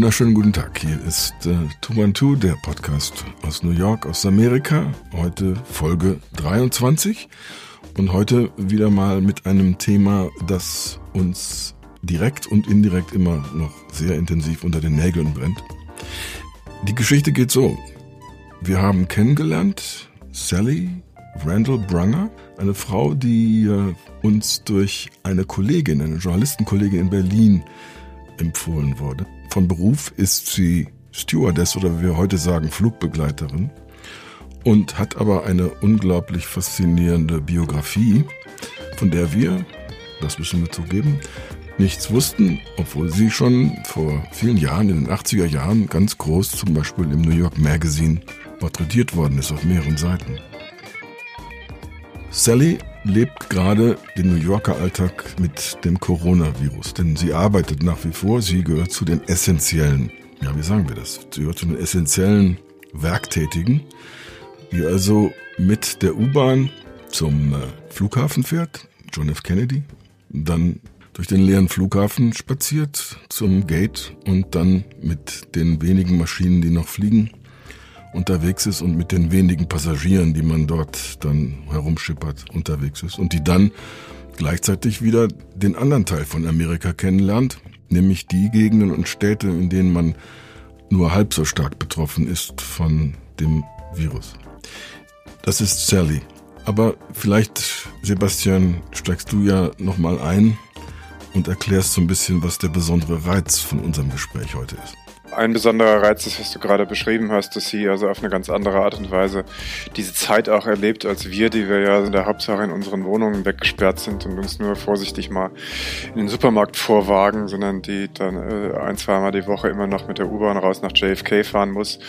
wunderschönen guten Tag. Hier ist äh, Two, der Podcast aus New York, aus Amerika. Heute Folge 23 und heute wieder mal mit einem Thema, das uns direkt und indirekt immer noch sehr intensiv unter den Nägeln brennt. Die Geschichte geht so. Wir haben kennengelernt Sally Randall Brunger, eine Frau, die äh, uns durch eine Kollegin, eine Journalistenkollegin in Berlin empfohlen wurde. Von Beruf ist sie Stewardess oder wie wir heute sagen Flugbegleiterin und hat aber eine unglaublich faszinierende Biografie, von der wir, das müssen wir zugeben, nichts wussten, obwohl sie schon vor vielen Jahren, in den 80er Jahren, ganz groß zum Beispiel im New York Magazine porträtiert worden ist auf mehreren Seiten. Sally lebt gerade den New Yorker Alltag mit dem Coronavirus, denn sie arbeitet nach wie vor, sie gehört zu den essentiellen, ja, wie sagen wir das? Sie gehört zu den essentiellen Werktätigen, die also mit der U-Bahn zum äh, Flughafen fährt, John F. Kennedy, dann durch den leeren Flughafen spaziert zum Gate und dann mit den wenigen Maschinen, die noch fliegen, unterwegs ist und mit den wenigen Passagieren, die man dort dann herumschippert, unterwegs ist und die dann gleichzeitig wieder den anderen Teil von Amerika kennenlernt, nämlich die Gegenden und Städte, in denen man nur halb so stark betroffen ist von dem Virus. Das ist Sally. Aber vielleicht, Sebastian, steigst du ja nochmal ein und erklärst so ein bisschen, was der besondere Reiz von unserem Gespräch heute ist. Ein besonderer Reiz ist, was du gerade beschrieben hast, dass sie also auf eine ganz andere Art und Weise diese Zeit auch erlebt als wir, die wir ja in der Hauptsache in unseren Wohnungen weggesperrt sind und uns nur vorsichtig mal in den Supermarkt vorwagen, sondern die dann äh, ein, zweimal die Woche immer noch mit der U-Bahn raus nach JFK fahren muss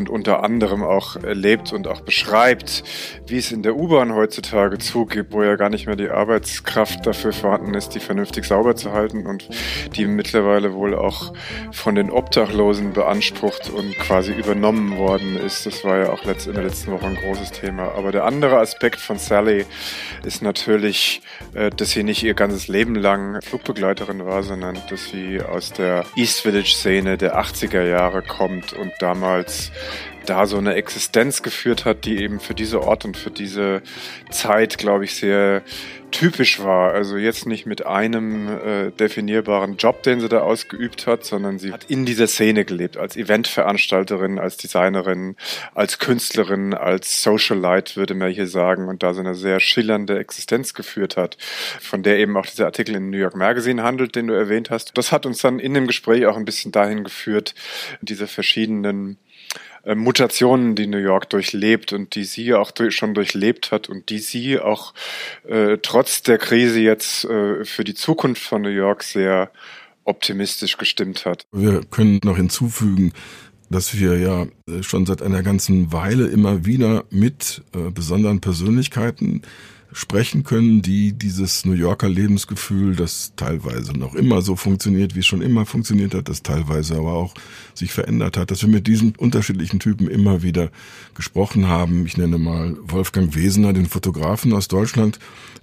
und unter anderem auch erlebt und auch beschreibt, wie es in der U-Bahn heutzutage zugeht, wo ja gar nicht mehr die Arbeitskraft dafür vorhanden ist, die vernünftig sauber zu halten und die mittlerweile wohl auch von den Obdachlosen beansprucht und quasi übernommen worden ist. Das war ja auch in der letzten Woche ein großes Thema. Aber der andere Aspekt von Sally ist natürlich, äh, dass sie nicht ihr ganzes Leben lang Flugbegleiterin war, sondern dass sie aus der East Village Szene der 80er Jahre kommt und damals da so eine Existenz geführt hat, die eben für diese Ort und für diese Zeit, glaube ich, sehr typisch war. Also jetzt nicht mit einem äh, definierbaren Job, den sie da ausgeübt hat, sondern sie hat in dieser Szene gelebt, als Eventveranstalterin, als Designerin, als Künstlerin, als Socialite, würde man hier sagen, und da so eine sehr schillernde Existenz geführt hat, von der eben auch dieser Artikel in New York Magazine handelt, den du erwähnt hast. Das hat uns dann in dem Gespräch auch ein bisschen dahin geführt, diese verschiedenen äh, Mutationen, die New York durchlebt und die sie auch durch, schon durchlebt hat und die sie auch äh, trotz der Krise jetzt äh, für die Zukunft von New York sehr optimistisch gestimmt hat. Wir können noch hinzufügen, dass wir ja äh, schon seit einer ganzen Weile immer wieder mit äh, besonderen Persönlichkeiten sprechen können, die dieses New Yorker Lebensgefühl, das teilweise noch immer so funktioniert, wie es schon immer funktioniert hat, das teilweise aber auch sich verändert hat, dass wir mit diesen unterschiedlichen Typen immer wieder gesprochen haben. Ich nenne mal Wolfgang Wesener, den Fotografen aus Deutschland,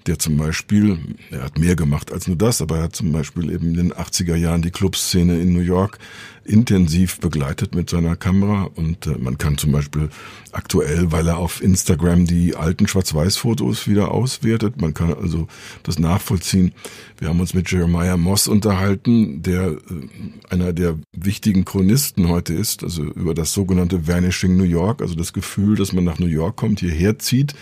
der zum Beispiel, er hat mehr gemacht als nur das, aber er hat zum Beispiel eben in den 80er Jahren die Clubszene in New York intensiv begleitet mit seiner Kamera und äh, man kann zum Beispiel aktuell, weil er auf Instagram die alten Schwarz-Weiß-Fotos wieder auswertet, man kann also das nachvollziehen. Wir haben uns mit Jeremiah Moss unterhalten, der äh, einer der wichtigen Chronisten heute ist, also über das sogenannte Vanishing New York, also das Gefühl, dass man nach New York kommt, hierher zieht,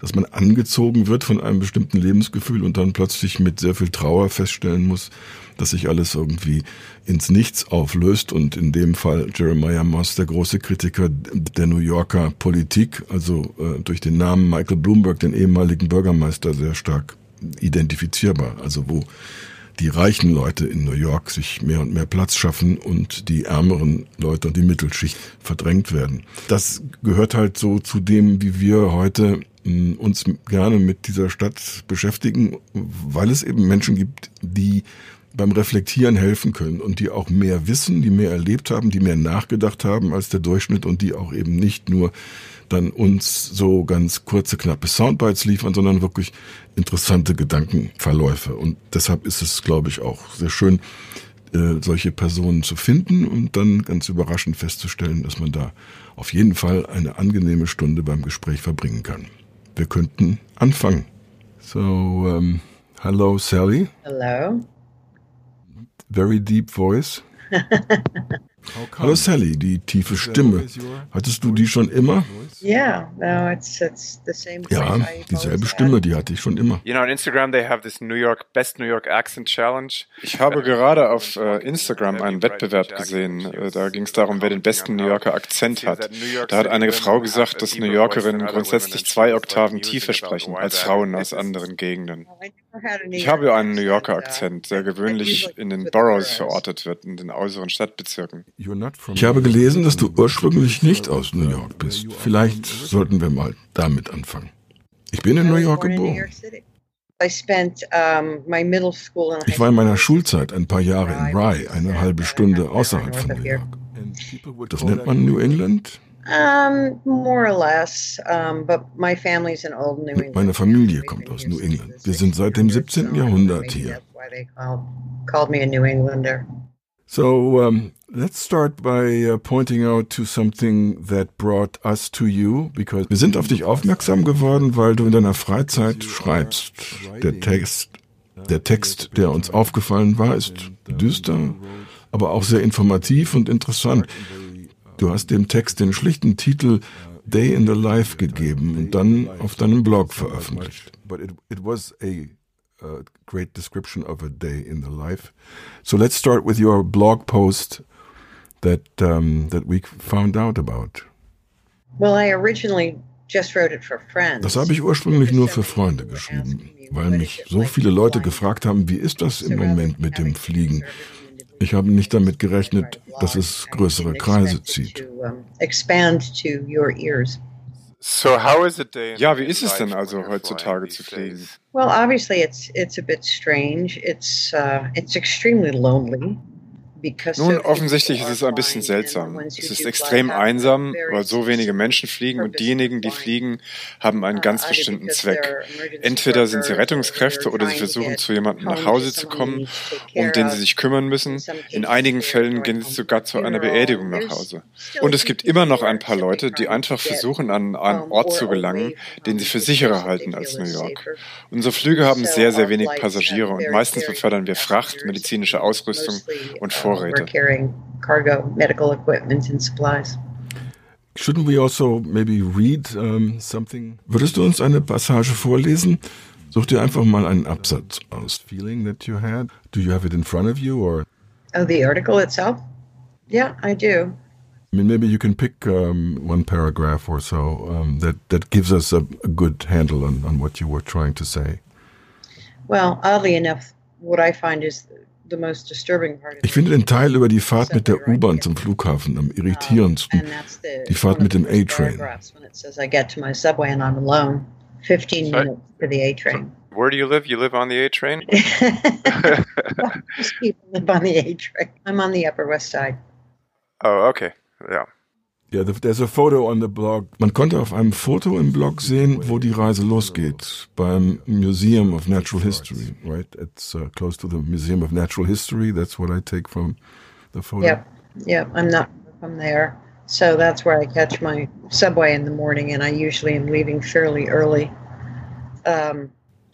dass man angezogen wird von einem bestimmten Lebensgefühl und dann plötzlich mit sehr viel Trauer feststellen muss, dass sich alles irgendwie ins Nichts auflöst und in dem Fall Jeremiah Moss, der große Kritiker der New Yorker Politik, also äh, durch den Namen Michael Bloomberg, den ehemaligen Bürgermeister, sehr stark identifizierbar. Also wo die reichen Leute in New York sich mehr und mehr Platz schaffen und die ärmeren Leute und die Mittelschicht verdrängt werden. Das gehört halt so zu dem, wie wir heute uns gerne mit dieser Stadt beschäftigen, weil es eben Menschen gibt, die beim Reflektieren helfen können und die auch mehr wissen, die mehr erlebt haben, die mehr nachgedacht haben als der Durchschnitt und die auch eben nicht nur dann uns so ganz kurze, knappe Soundbites liefern, sondern wirklich interessante Gedankenverläufe. Und deshalb ist es, glaube ich, auch sehr schön, äh, solche Personen zu finden und dann ganz überraschend festzustellen, dass man da auf jeden Fall eine angenehme Stunde beim Gespräch verbringen kann. Wir könnten anfangen. So, um, hello Sally. Hello. Very deep voice. Hallo Sally, die tiefe Stimme. Hattest du die schon immer? Yeah, no, it's it's the same. Ja, dieselbe Stimme, die hatte ich schon immer. You know, on Instagram they have this New York Best New York Accent Challenge. Ich habe gerade auf äh, Instagram einen Wettbewerb gesehen. Äh, da ging es darum, wer den besten New Yorker Akzent hat. Da hat eine Frau gesagt, dass New Yorkerinnen grundsätzlich zwei Oktaven tiefer sprechen als Frauen aus anderen Gegenden. Ich habe einen New Yorker Akzent, der gewöhnlich in den Boroughs verortet wird, in den äußeren Stadtbezirken. Ich habe gelesen, dass du ursprünglich nicht aus New York bist. Vielleicht sollten wir mal damit anfangen. Ich bin in New York geboren. Ich war in meiner Schulzeit ein paar Jahre in Rye, eine halbe Stunde außerhalb von New York. Das nennt man New England? Meine Familie kommt aus New England. Wir sind seit dem 17. Jahrhundert hier. So um, let's start by uh, pointing out to something that brought us to you, because wir sind auf dich aufmerksam geworden, weil du in deiner Freizeit schreibst. Der Text, der Text, der uns aufgefallen war, ist düster, aber auch sehr informativ und interessant. Du hast dem Text den schlichten Titel Day in the Life gegeben und dann auf deinem Blog veröffentlicht. But it, it was a a great description of a day in the life. So let's start with your blog post that um, that we found out about. Well, I originally just wrote it for friends. Das habe ich ursprünglich nur für Freunde geschrieben, weil mich so viele Leute gefragt haben, wie ist das im Moment mit dem Fliegen? Ich habe nicht damit gerechnet, dass es größere Kreise zieht. Ja, wie ist es denn also heutzutage zu fliegen? Well, obviously it's it's a bit strange. It's uh, it's extremely lonely. Nun, offensichtlich ist es ein bisschen seltsam. Es ist extrem einsam, weil so wenige Menschen fliegen und diejenigen, die fliegen, haben einen ganz bestimmten Zweck. Entweder sind sie Rettungskräfte oder sie versuchen zu jemandem nach Hause zu kommen, um den sie sich kümmern müssen. In einigen Fällen gehen sie sogar zu einer Beerdigung nach Hause. Und es gibt immer noch ein paar Leute, die einfach versuchen, an einen Ort zu gelangen, den sie für sicherer halten als New York. Unsere Flüge haben sehr, sehr wenig Passagiere und meistens befördern wir Fracht, medizinische Ausrüstung und Vorräte. Vorräte. cargo, medical equipment and supplies. Shouldn't we also maybe read um, something? Würdest du uns eine Passage vorlesen? Such dir einfach mal einen Absatz aus. Feeling that you had. Do you have it in front of you or? Oh, the article itself? Yeah, I do. I mean, maybe you can pick um, one paragraph or so um, that that gives us a, a good handle on, on what you were trying to say. Well, oddly enough, what I find is ich finde den Teil über die Fahrt mit der U-Bahn zum Flughafen am irritierendsten. Die Fahrt mit dem A-Train. Where do you live? You live on the A train? Most people live on the A train. I'm on the Upper West Side. Oh, okay. Yeah. Ja, there's a photo on the blog. Man konnte auf einem Foto im Blog sehen, wo die Reise losgeht. Beim Museum of Natural History, right? It's uh, close to the Museum of Natural History. That's what I take from the photo. Yep, yep. I'm not from there. So that's where I catch my subway in the morning and I usually am leaving fairly early. Um,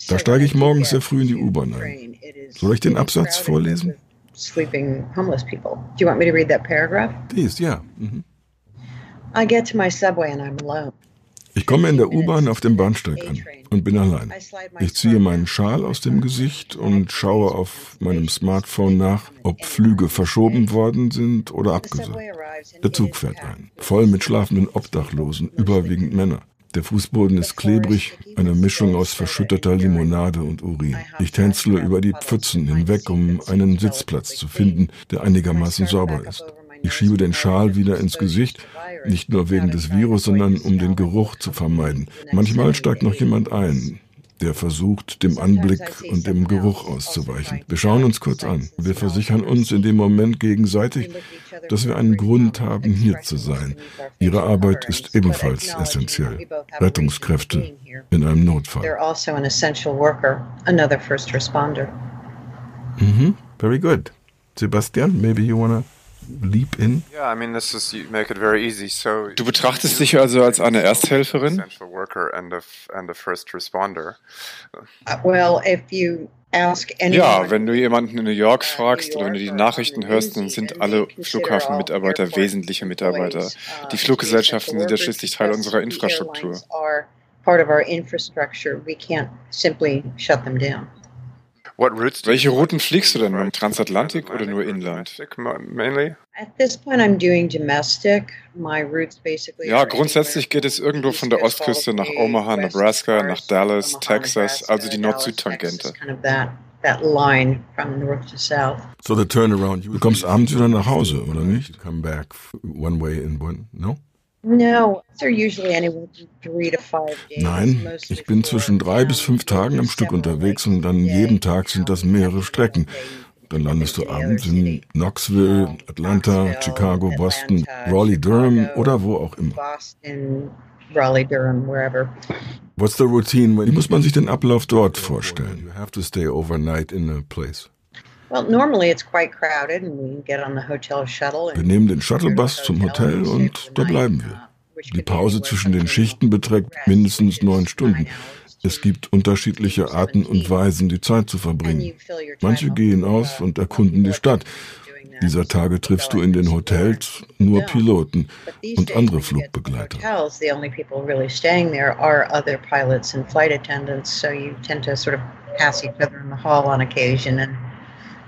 da steige ich morgens sehr früh in die U-Bahn ein. Soll ich den Absatz vorlesen? Sleeping homeless people. Do you want me to read that paragraph? Please, yeah. Mhm. Ich komme in der U-Bahn auf dem Bahnsteig an und bin allein. Ich ziehe meinen Schal aus dem Gesicht und schaue auf meinem Smartphone nach, ob Flüge verschoben worden sind oder abgesagt. Der Zug fährt ein, voll mit schlafenden Obdachlosen, überwiegend Männer. Der Fußboden ist klebrig, eine Mischung aus verschütteter Limonade und Urin. Ich tänzle über die Pfützen hinweg, um einen Sitzplatz zu finden, der einigermaßen sauber ist. Ich schiebe den Schal wieder ins Gesicht, nicht nur wegen des Virus, sondern um den Geruch zu vermeiden. Manchmal steigt noch jemand ein, der versucht, dem Anblick und dem Geruch auszuweichen. Wir schauen uns kurz an. Wir versichern uns in dem Moment gegenseitig, dass wir einen Grund haben, hier zu sein. Ihre Arbeit ist ebenfalls essentiell. Rettungskräfte in einem Notfall. Mhm, very good. Sebastian, maybe you wanna leap in? Du betrachtest dich also als eine Ersthelferin? Uh, well, if you ja, wenn du jemanden in New York fragst oder wenn du die Nachrichten hörst, dann sind alle Flughafenmitarbeiter wesentliche Mitarbeiter. Die Fluggesellschaften sind ja schließlich Teil unserer Infrastruktur. Welche Routen fliegst du denn? Im Transatlantik oder nur Inland? Ja, grundsätzlich geht es irgendwo von der Ostküste nach Omaha, Nebraska, nach Dallas, Texas, also die Nord-Süd-Tangente. So the turnaround. Du kommst abends wieder nach Hause, oder nicht? Come back one way in one, no? Nein, ich bin zwischen drei bis fünf Tagen am Stück unterwegs und dann jeden Tag sind das mehrere Strecken. Dann landest du abends in Knoxville, Atlanta, Chicago, Boston, Raleigh, Durham oder wo auch immer. What's the routine? Wie muss man sich den Ablauf dort vorstellen? You have to stay overnight in a place. Wir nehmen den Shuttlebus zum Hotel und da bleiben wir. Die Pause zwischen den Schichten beträgt mindestens neun Stunden. Es gibt unterschiedliche Arten und Weisen, die Zeit zu verbringen. Manche gehen aus und erkunden die Statt. Dieser Tage triffst du in den Hotels nur Piloten und andere Flugbegleiter.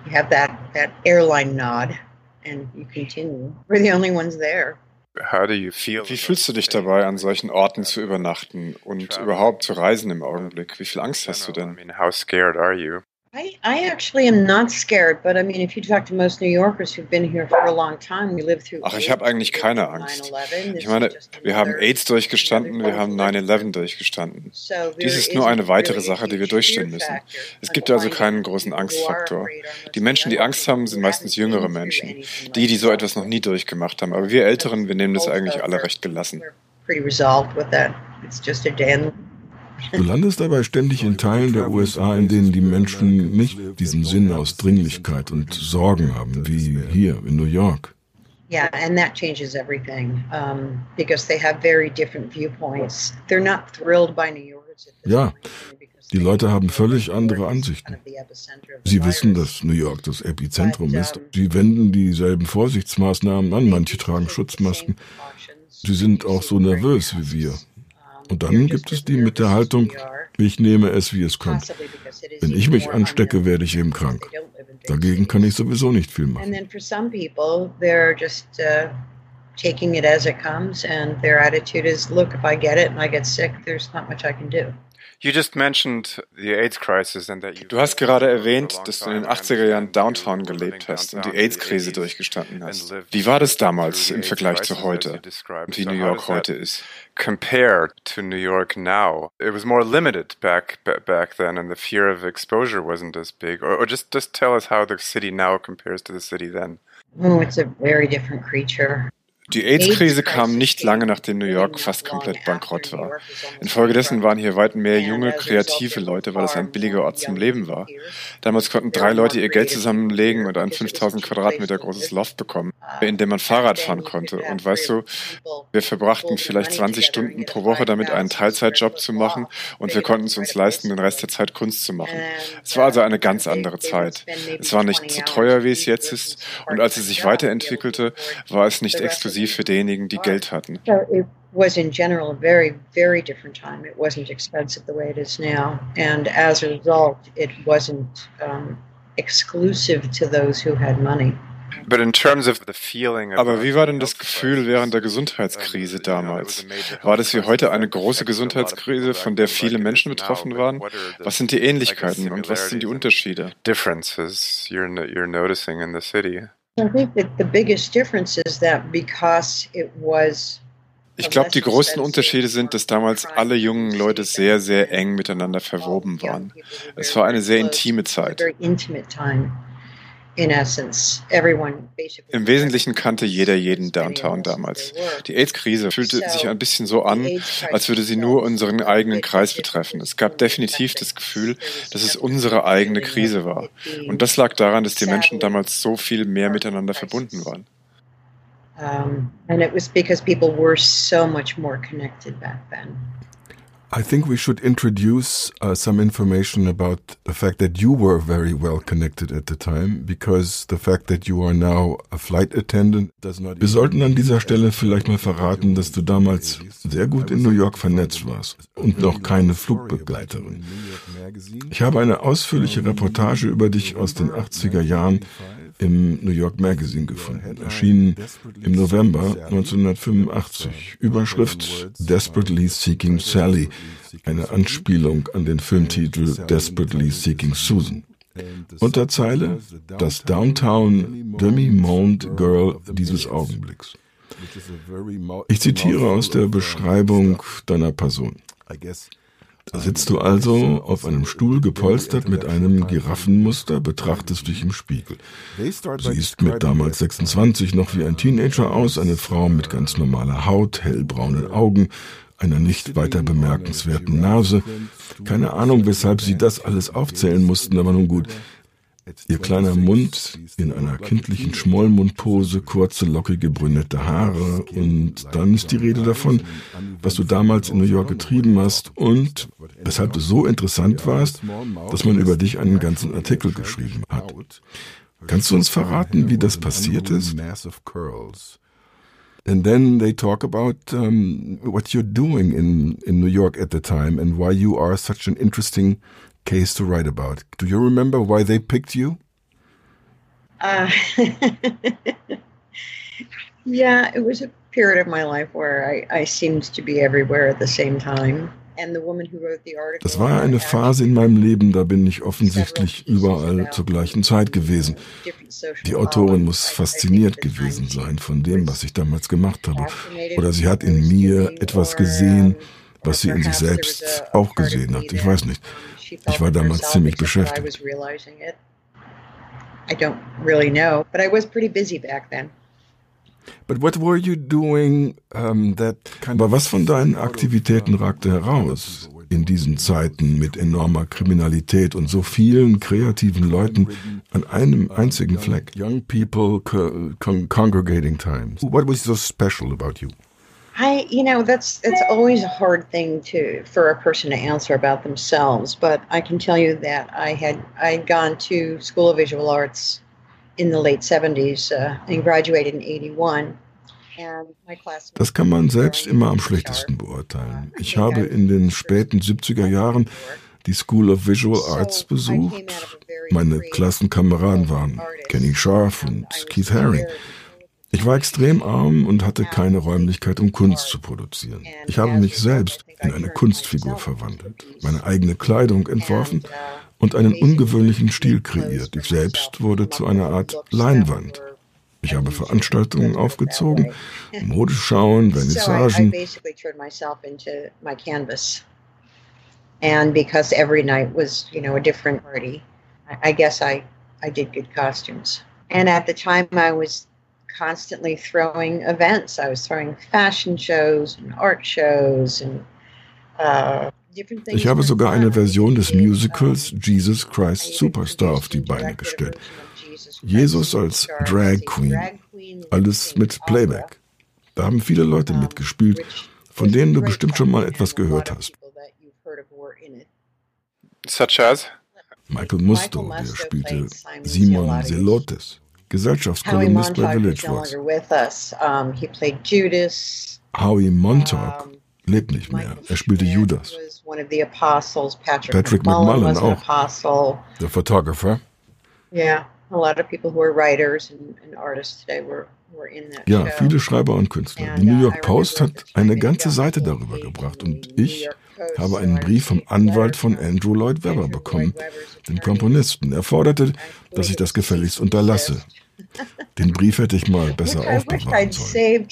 You have that that airline nod and you continue. We're the only ones there. Wie fühlst du dich dabei, an solchen Orten zu übernachten und überhaupt zu reisen im Augenblick? Wie viel Angst hast du denn? I, I actually am not scared, but I mean, if you talk to most New Yorkers who've been here for a long time, we live through. Ach, ich habe eigentlich keine Angst. Ich meine, wir haben AIDS durchgestanden, wir haben 9/11 durchgestanden. Dies ist nur eine weitere Sache, die wir durchstehen müssen. Es gibt also keinen großen Angstfaktor. Die Menschen, die Angst haben, sind meistens jüngere Menschen, die, die so etwas noch nie durchgemacht haben. Aber wir Älteren, wir nehmen das eigentlich alle recht gelassen. Pretty resolved with that. It's just a day Du landest dabei ständig in Teilen der USA, in denen die Menschen nicht diesen Sinn aus Dringlichkeit und Sorgen haben, wie hier in New York. Yeah, and that changes everything um, because they have very different viewpoints. They're not thrilled by New York. Ja, die Leute haben völlig andere Ansichten. Sie wissen, dass New York das Epizentrum ist. Sie wenden dieselben Vorsichtsmaßnahmen an. Manche tragen Schutzmasken. Sie sind auch so nervös wie wir. Und dann gibt es die mit der Haltung, ich nehme es, wie es kommt. Wenn ich mich anstecke, werde ich eben krank. Dagegen kann ich sowieso nicht viel machen. Uh, taking it as it comes, and their attitude is, look, if I get it and I get sick, there's not much I can do. Du hast gerade erwähnt, dass du in den 80er Jahren Downtown gelebt hast und die AIDS-Krise durchgestanden hast. Wie war das damals im Vergleich zu heute, wie New York heute ist? Compared to New York now, it was more limited back back then, and the fear of exposure wasn't as big. Or, or just just tell us how the city now compares to the city then. Oh, it's a very different creature. Die AIDS-Krise kam nicht lange nachdem New York fast komplett bankrott war. Infolgedessen waren hier weit mehr junge, kreative Leute, weil es ein billiger Ort zum Leben war. Damals konnten drei Leute ihr Geld zusammenlegen und ein 5000 Quadratmeter großes Loft bekommen, in dem man Fahrrad fahren konnte. Und weißt du, wir verbrachten vielleicht 20 Stunden pro Woche damit, einen Teilzeitjob zu machen und wir konnten es uns leisten, den Rest der Zeit Kunst zu machen. Es war also eine ganz andere Zeit. Es war nicht so teuer, wie es jetzt ist und als es sich weiterentwickelte, war es nicht exklusiv exklusiv für diejenigen, die Geld hatten. It was in general a very, very different time. It wasn't expensive the way it is now. And as a result, it wasn't um, exclusive to those who had money. Aber wie war denn das Gefühl während der Gesundheitskrise damals? War das wie heute eine große Gesundheitskrise, von der viele Menschen betroffen waren? Was sind die Ähnlichkeiten und was sind die Unterschiede? Differences you're, you're noticing in the city. Ich glaube, die großen Unterschiede sind, dass damals alle jungen Leute sehr, sehr eng miteinander verwoben waren. Es war eine sehr intime Zeit. Im Wesentlichen kannte jeder jeden Downtown damals. Die AIDS-Krise fühlte sich ein bisschen so an, als würde sie nur unseren eigenen Kreis betreffen. Es gab definitiv das Gefühl, dass es unsere eigene Krise war. Und das lag daran, dass die Menschen damals so viel mehr miteinander verbunden waren. Um, and it was because people were so much more connected back then. I think we should introduce uh, some information about the fact that you were very well connected at the time, because the fact that you are now a flight attendant does not. Wir sollten an dieser Stelle vielleicht mal verraten, dass du damals sehr gut in New York vernetzt warst und noch keine Flugbegleiterin. Ich habe eine ausführliche Reportage über dich aus den 80er Jahren im New York Magazine gefunden, erschienen im November 1985. Überschrift Desperately Seeking Sally, eine Anspielung an den Filmtitel Desperately Seeking Susan. Unterzeile Das Downtown Demi-Monde Girl dieses Augenblicks. Ich zitiere aus der Beschreibung deiner Person. Da sitzt du also auf einem Stuhl gepolstert mit einem Giraffenmuster, betrachtest dich im Spiegel. Siehst mit damals 26 noch wie ein Teenager aus, eine Frau mit ganz normaler Haut, hellbraunen Augen, einer nicht weiter bemerkenswerten Nase. Keine Ahnung, weshalb sie das alles aufzählen mussten, aber nun gut. Ihr kleiner Mund in einer kindlichen Schmollmundpose, kurze, lockige, brünette Haare und dann ist die Rede davon, was du damals in New York getrieben hast und weshalb du so interessant warst, dass man über dich einen ganzen Artikel geschrieben hat. Kannst du uns verraten, wie das passiert ist? And then they talk about um, what you're doing in, in New York at the time and why you are such an interesting case to write about. Do you remember why they picked you? Uh, yeah, it was a period of my life where I, I seemed to be everywhere at the same time. Das war eine Phase in meinem Leben, da bin ich offensichtlich überall zur gleichen Zeit gewesen. Die Autorin muss fasziniert gewesen sein von dem, was ich damals gemacht habe. Oder sie hat in mir etwas gesehen, was sie in sich selbst auch gesehen hat. Ich weiß nicht. Ich war damals ziemlich beschäftigt. I don't really know, but I was pretty busy back then. But what were you doing, um, that Aber was von deinen Aktivitäten ragte heraus in diesen Zeiten mit enormer Kriminalität und so vielen kreativen Leuten an einem einzigen Fleck? Young people con congregating times. What was so special about you? I, you know, that's it's always a hard thing to for a person to answer about themselves. But I can tell you that I had I'd gone to School of Visual Arts in the late 70s uh, and graduated in 81. Das kann man selbst immer am schlechtesten beurteilen. Ich habe in den späten 70er Jahren die School of Visual Arts besucht. Meine Klassenkameraden waren Kenny Scharf und Keith Haring. Ich war extrem arm und hatte keine Räumlichkeit, um Kunst zu produzieren. Ich habe mich selbst in eine Kunstfigur verwandelt, meine eigene Kleidung entworfen und einen ungewöhnlichen Stil kreiert. Ich selbst wurde zu einer Art Leinwand. Ich habe Veranstaltungen aufgezogen, Modeschauen, Vernissagen. And because every night was, you know, a different party, I guess I, I did good costumes. And at the time I was constantly throwing events. I was throwing fashion shows and art shows and uh, ich habe sogar eine Version des Musicals Jesus Christ Superstar auf die Beine gestellt. Jesus als Drag Queen. Alles mit Playback. Da haben viele Leute mitgespielt, von denen du bestimmt schon mal etwas gehört hast. Such as? Michael Musto, der spielte Simon Zelotes. Gesellschaftskolumnist bei Village Voice. Howie Montauk lebt nicht mehr. Er spielte Judas. Patrick McMullen auch. Der Photographer. Yeah, a lot of people who are writers and, and artists today were ja, viele Schreiber und Künstler. Die New York Post hat eine ganze Seite darüber gebracht und ich habe einen Brief vom Anwalt von Andrew Lloyd Webber bekommen, dem Komponisten. Er forderte, dass ich das gefälligst unterlasse. Den Brief hätte ich mal besser aufbewahren sollen.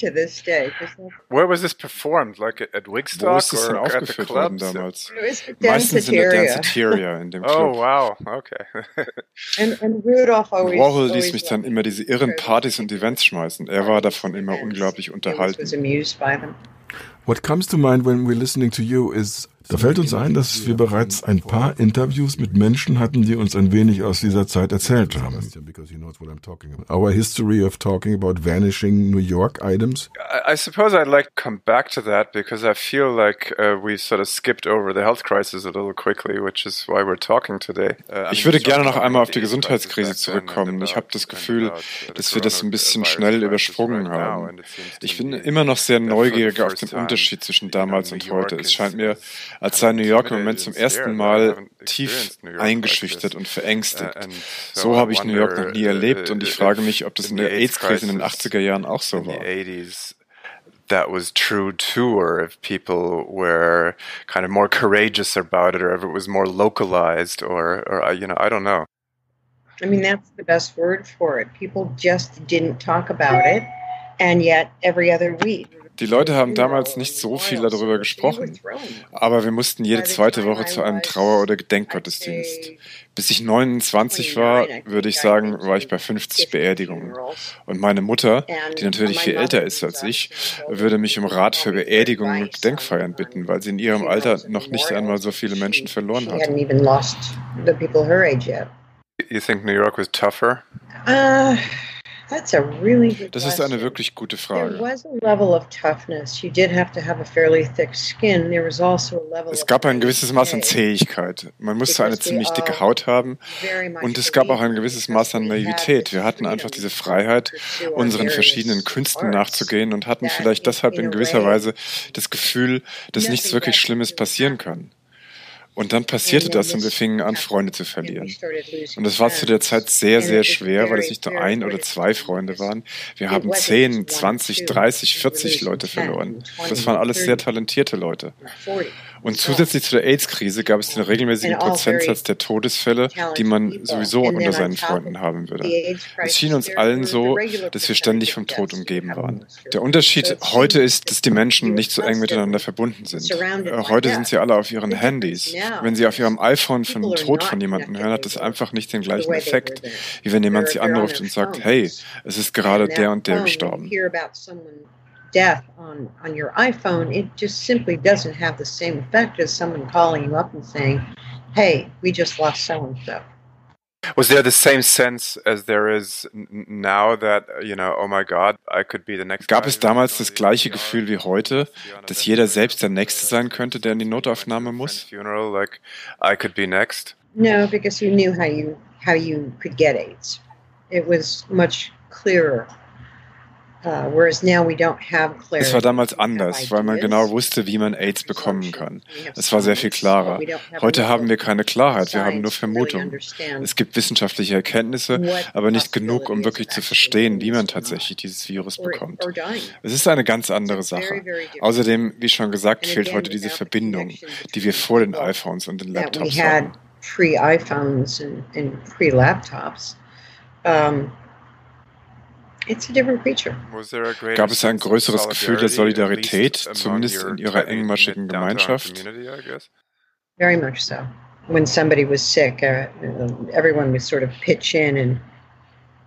Where was this performed? Like at Wigstock Wo ist das denn aufgeführt worden damals? Meistens in der Danceteria in dem oh, Club. Oh wow, okay. and, and Rudolph always, Warhol ließ mich dann immer diese irren Partys und Events schmeißen. Er war davon immer unglaublich unterhalten. What comes to mind when we're listening to you is Da fällt uns ein, dass wir bereits ein paar Interviews mit Menschen hatten, die uns ein wenig aus dieser Zeit erzählt haben. Our history of talking about vanishing New York items. I suppose I'd like to come back to that because I feel like uh, we sort of skipped over the health crisis a little quickly, which is why we're talking today. Uh, ich würde gerne noch einmal auf die Gesundheitskrise zurückkommen. Ich habe das Gefühl, dass wir das ein bisschen schnell übersprungen haben. Ich bin immer noch sehr neugierig auf den Unterschied zwischen damals und heute. Es scheint mir, als sei New York im Moment zum ersten Mal tief eingeschüchtert und verängstigt. So habe ich New York noch nie erlebt und ich frage mich, ob das in der AIDS-Krise in den 80er Jahren auch so war. that was true too, or if people were kind of more courageous about it, or if it was more localized, or, or you know, I don't know. I mean, that's the best word for it. People just didn't talk about it, and yet every other week Die Leute haben damals nicht so viel darüber gesprochen, aber wir mussten jede zweite Woche zu einem Trauer- oder Gedenkgottesdienst. Bis ich 29 war, würde ich sagen, war ich bei 50 Beerdigungen. Und meine Mutter, die natürlich viel älter ist als ich, würde mich um Rat für Beerdigungen und Gedenkfeiern bitten, weil sie in ihrem Alter noch nicht einmal so viele Menschen verloren hat. You think New York was tougher? Uh, das ist eine wirklich gute Frage. Also es gab ein gewisses Maß an Zähigkeit. Man musste eine ziemlich dicke Haut haben und es gab auch ein gewisses Maß an Naivität. Wir hatten einfach diese Freiheit, unseren verschiedenen Künsten nachzugehen und hatten vielleicht deshalb in gewisser Weise das Gefühl, dass nichts wirklich Schlimmes passieren kann. Und dann passierte das und wir fingen an, Freunde zu verlieren. Und es war zu der Zeit sehr, sehr schwer, weil es nicht nur ein oder zwei Freunde waren. Wir haben 10, 20, 30, 40 Leute verloren. Das waren alles sehr talentierte Leute. Und zusätzlich zu der AIDS-Krise gab es den regelmäßigen Prozentsatz der Todesfälle, die man sowieso unter seinen Freunden haben würde. Es schien uns allen so, dass wir ständig vom Tod umgeben waren. Der Unterschied heute ist, dass die Menschen nicht so eng miteinander verbunden sind. Äh, heute sind sie alle auf ihren Handys. Wenn sie auf ihrem iPhone von dem Tod von jemandem hören, hat das einfach nicht den gleichen Effekt, wie wenn jemand sie anruft und sagt, hey, es ist gerade der und der gestorben. Death on, on your iPhone, it just simply doesn't have the same effect as someone calling you up and saying, hey, we just lost so and so. Was there the same sense as there is now that, you know, oh my God, I could be the next Gab es damals das gleiche Gefühl wie heute, dass jeder selbst der Nächste sein könnte, der in die Notaufnahme muss? Funeral, like I could be next? No, because you knew how you how you could get AIDS. It was much clearer es war damals anders, weil man genau wusste, wie man AIDS bekommen kann. Es war sehr viel klarer. Heute haben wir keine Klarheit, wir haben nur Vermutungen. Es gibt wissenschaftliche Erkenntnisse, aber nicht genug, um wirklich zu verstehen, wie man tatsächlich dieses Virus bekommt. Es ist eine ganz andere Sache. Außerdem, wie schon gesagt, fehlt heute diese Verbindung, die wir vor den iPhones und den Laptops hatten. Pre-iPhones and pre-laptops. Gab es ein größeres Gefühl der Solidarität, zumindest in ihrer engmaschigen Gemeinschaft? Very much so. When somebody was sick, uh, everyone would sort of pitch in and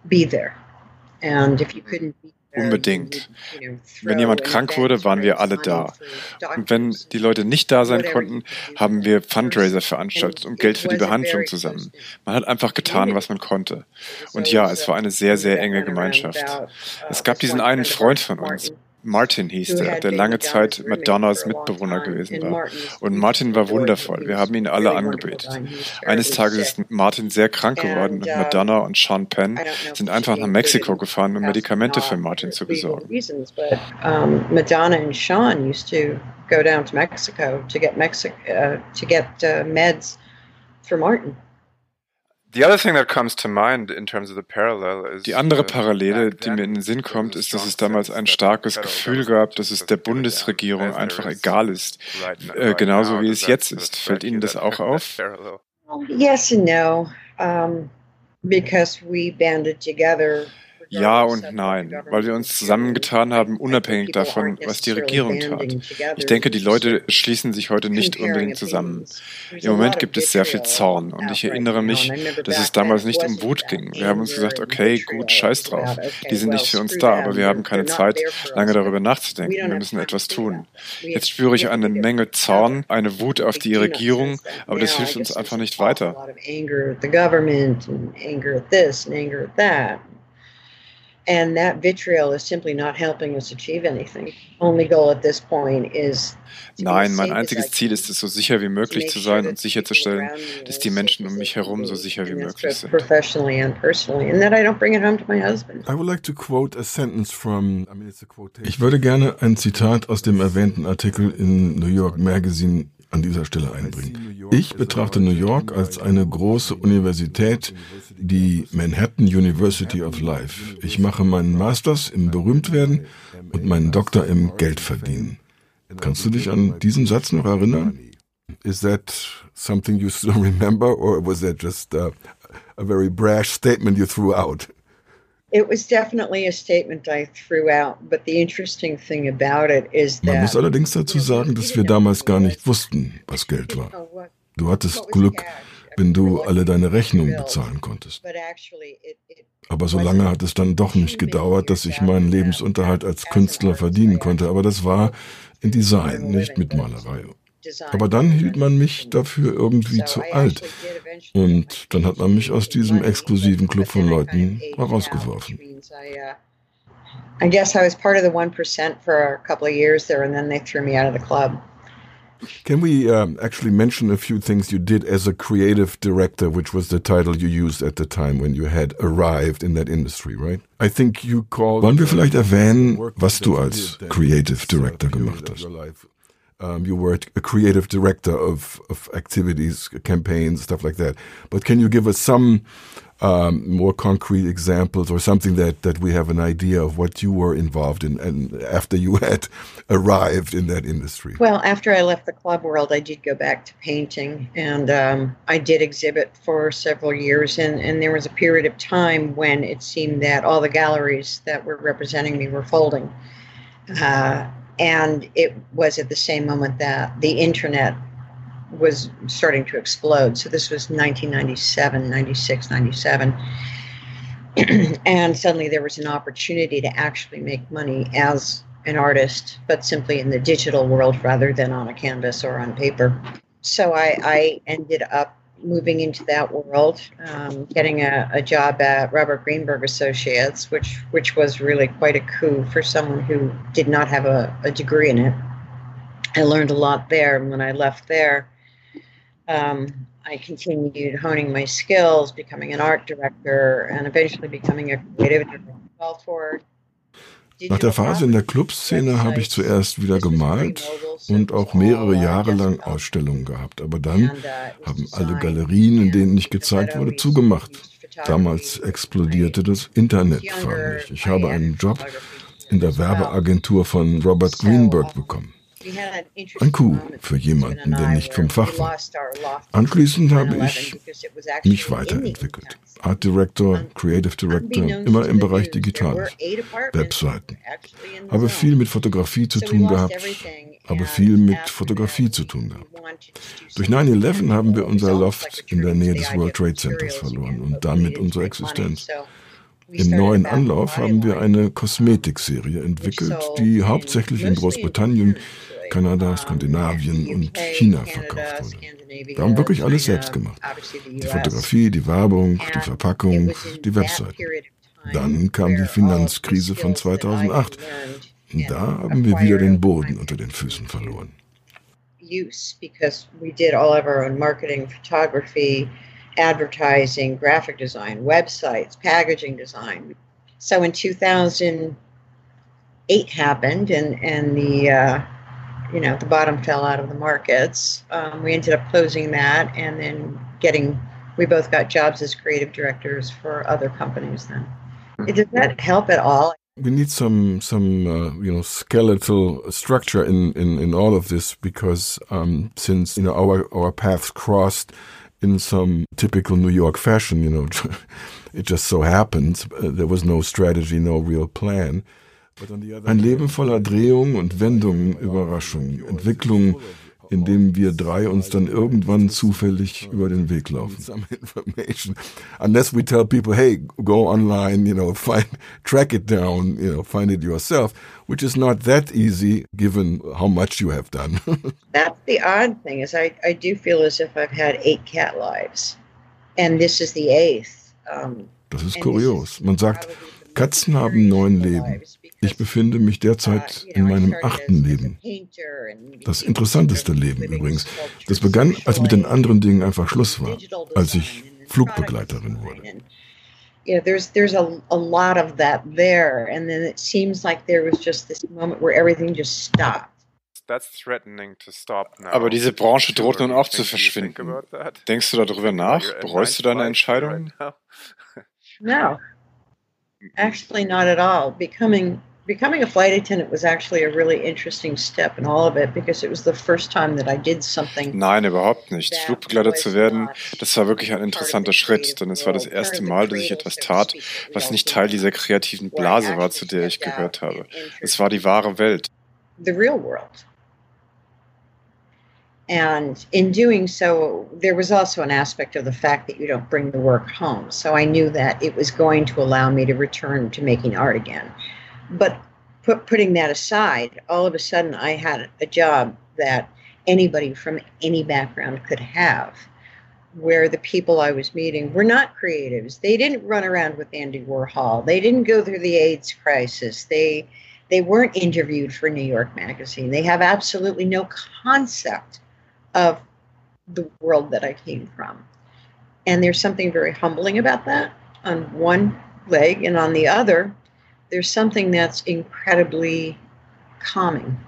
be there. And if you couldn't be Unbedingt. Wenn jemand krank wurde, waren wir alle da. Und wenn die Leute nicht da sein konnten, haben wir Fundraiser veranstaltet und Geld für die Behandlung zusammen. Man hat einfach getan, was man konnte. Und ja, es war eine sehr, sehr enge Gemeinschaft. Es gab diesen einen Freund von uns, Martin hieß der, der lange Zeit Madonnas Mitbewohner gewesen war. Und Martin war wundervoll. Wir haben ihn alle angebetet. Eines Tages ist Martin sehr krank geworden und Madonna und Sean Penn sind einfach nach Mexiko gefahren, um Medikamente für Martin zu besorgen. Madonna und Sean used to go down to Mexico to get Mexico uh, to get uh, meds for Martin. Die andere Parallele, die mir in den Sinn kommt, ist, dass es damals ein starkes Gefühl gab, dass es der Bundesregierung einfach egal ist, äh, genauso wie es jetzt ist. Fällt Ihnen das auch auf? Yes and no, um, because we banded together Ja und nein, weil wir uns zusammengetan haben, unabhängig davon, was die Regierung tat. Ich denke, die Leute schließen sich heute nicht unbedingt zusammen. Im Moment gibt es sehr viel Zorn und ich erinnere mich, dass es damals nicht um Wut ging. Wir haben uns gesagt, okay, gut, scheiß drauf. Die sind nicht für uns da, aber wir haben keine Zeit, lange darüber nachzudenken. Wir müssen etwas tun. Jetzt spüre ich eine Menge Zorn, eine Wut auf die Regierung, aber das hilft uns einfach nicht weiter. And that vitriol is simply not helping us achieve anything. Only goal at this point is Nein, mein einziges Ziel ist es, so sicher wie möglich zu sein und sicherzustellen, dass die Menschen um mich herum so sicher wie möglich sind. Ich würde gerne ein Zitat aus dem erwähnten Artikel in New York Magazine an dieser Stelle einbringen. Ich betrachte New York als eine große Universität, die Manhattan University of Life. Ich mache meinen Masters im Berühmtwerden und meinen Doktor im Geldverdienen. Kannst du dich an diesen Satz noch erinnern? Is that something you still remember or was that just a, a very brash statement you threw out? It was definitely a statement I threw out, but the interesting thing about it is that Man muss allerdings dazu sagen, dass wir damals gar nicht wussten, was Geld war. Du hattest Glück, wenn du alle deine Rechnungen bezahlen konntest. Aber so lange hat es dann doch nicht gedauert, dass ich meinen Lebensunterhalt als Künstler verdienen konnte. Aber das war in Design, nicht mit Malerei. Aber dann hielt man mich dafür irgendwie zu alt. Und dann hat man mich aus diesem exklusiven Club von Leuten herausgeworfen. I guess I was part of the 1% for a couple of years there, and then they threw me out of the club. Can we um, actually mention a few things you did as a creative director, which was the title you used at the time when you had arrived in that industry, right? I think you called. Wollen wir vielleicht erwähnen, was du als Creative Director gemacht hast? Um, you were a creative director of, of activities, campaigns, stuff like that. But can you give us some um, more concrete examples or something that, that we have an idea of what you were involved in and after you had arrived in that industry? Well, after I left the club world, I did go back to painting and um, I did exhibit for several years. And, and there was a period of time when it seemed that all the galleries that were representing me were folding. Uh, and it was at the same moment that the internet was starting to explode. So this was 1997, 96, 97. and suddenly there was an opportunity to actually make money as an artist, but simply in the digital world rather than on a canvas or on paper. So I, I ended up moving into that world, um, getting a, a, job at Robert Greenberg Associates, which which was really quite a coup for someone who did not have a, a degree in it. I learned a lot there, and when I left there, um, I continued honing my skills, becoming an art director, and eventually becoming a creative director. For Nach der Phase in der Clubszene habe ich zuerst wieder gemalt und auch mehrere Jahre lang Ausstellungen gehabt. Aber dann haben alle Galerien, in denen ich gezeigt wurde, zugemacht. Damals explodierte das Internet förmlich. Ich habe einen Job in der Werbeagentur von Robert Greenberg bekommen. Ein Coup für jemanden, der nicht vom Fach war. Anschließend habe ich mich weiterentwickelt. Art Director, Creative Director, immer im Bereich Digitales, Webseiten. Habe viel mit Fotografie zu tun gehabt, habe viel mit Fotografie zu tun gehabt. Durch 9-11 haben wir unser Loft in der Nähe des World Trade Centers verloren und damit unsere Existenz. Im neuen Anlauf haben wir eine Kosmetikserie entwickelt, die hauptsächlich in Großbritannien Kanada, Skandinavien und China verkauft wurde. Wir haben wirklich alles selbst gemacht. Die Fotografie, die Werbung, die Verpackung, die Webseiten. Dann kam die Finanzkrise von 2008. Und da haben wir wieder den Boden unter den Füßen verloren. Use because we did all of our own marketing, photography, advertising, graphic design, websites, packaging design. So in 2008 happened, and and the uh, you know, the bottom fell out of the markets. Um, we ended up closing that and then getting, we both got jobs as creative directors for other companies then. Does that help at all? We need some some uh, you know skeletal structure in, in, in all of this because um, since you know our our paths crossed in some typical New York fashion, you know. It just so happened. Uh, there was no strategy, no real plan. Ein Leben voller Drehungen und Wendungen, Überraschungen, Entwicklungen, in dem wir drei uns dann irgendwann zufällig über den Weg laufen. Some information. Unless we tell people, hey, go online, you know, find, track it down, you know, find it yourself, which is not that easy given how much you have done. That's the odd thing is I, I do feel as if I've had eight cat lives. And this is the eighth. Um, das ist kurios. Man sagt, Katzen haben neun Leben. Ich befinde mich derzeit in meinem achten Leben. Das interessanteste Leben übrigens. Das begann, als mit den anderen Dingen einfach Schluss war, als ich Flugbegleiterin wurde. Yeah, there's there's a, a lot of that there, and then it seems like there was just this moment where everything just stopped. Aber diese Branche droht nun auch zu verschwinden. Denkst du darüber nach? Bereust du deine Entscheidung? No, actually not at all. Becoming becoming a flight attendant was actually a really interesting step in all of it because it was the first time that I did something. Nein, überhaupt nicht. Flugbegleiter zu werden, das war wirklich ein interessanter Schritt, denn es war das erste Mal, dass ich etwas tat, was nicht Teil dieser kreativen Blase war, zu der ich gehört habe. Es war die wahre Welt. The real world. And in doing so, there was also an aspect of the fact that you don't bring the work home. So I knew that it was going to allow me to return to making art again. But put, putting that aside, all of a sudden I had a job that anybody from any background could have, where the people I was meeting were not creatives. They didn't run around with Andy Warhol. They didn't go through the AIDS crisis. They they weren't interviewed for New York Magazine. They have absolutely no concept of the world that I came from. And there's something very humbling about that on one leg, and on the other, there's something that's incredibly calming.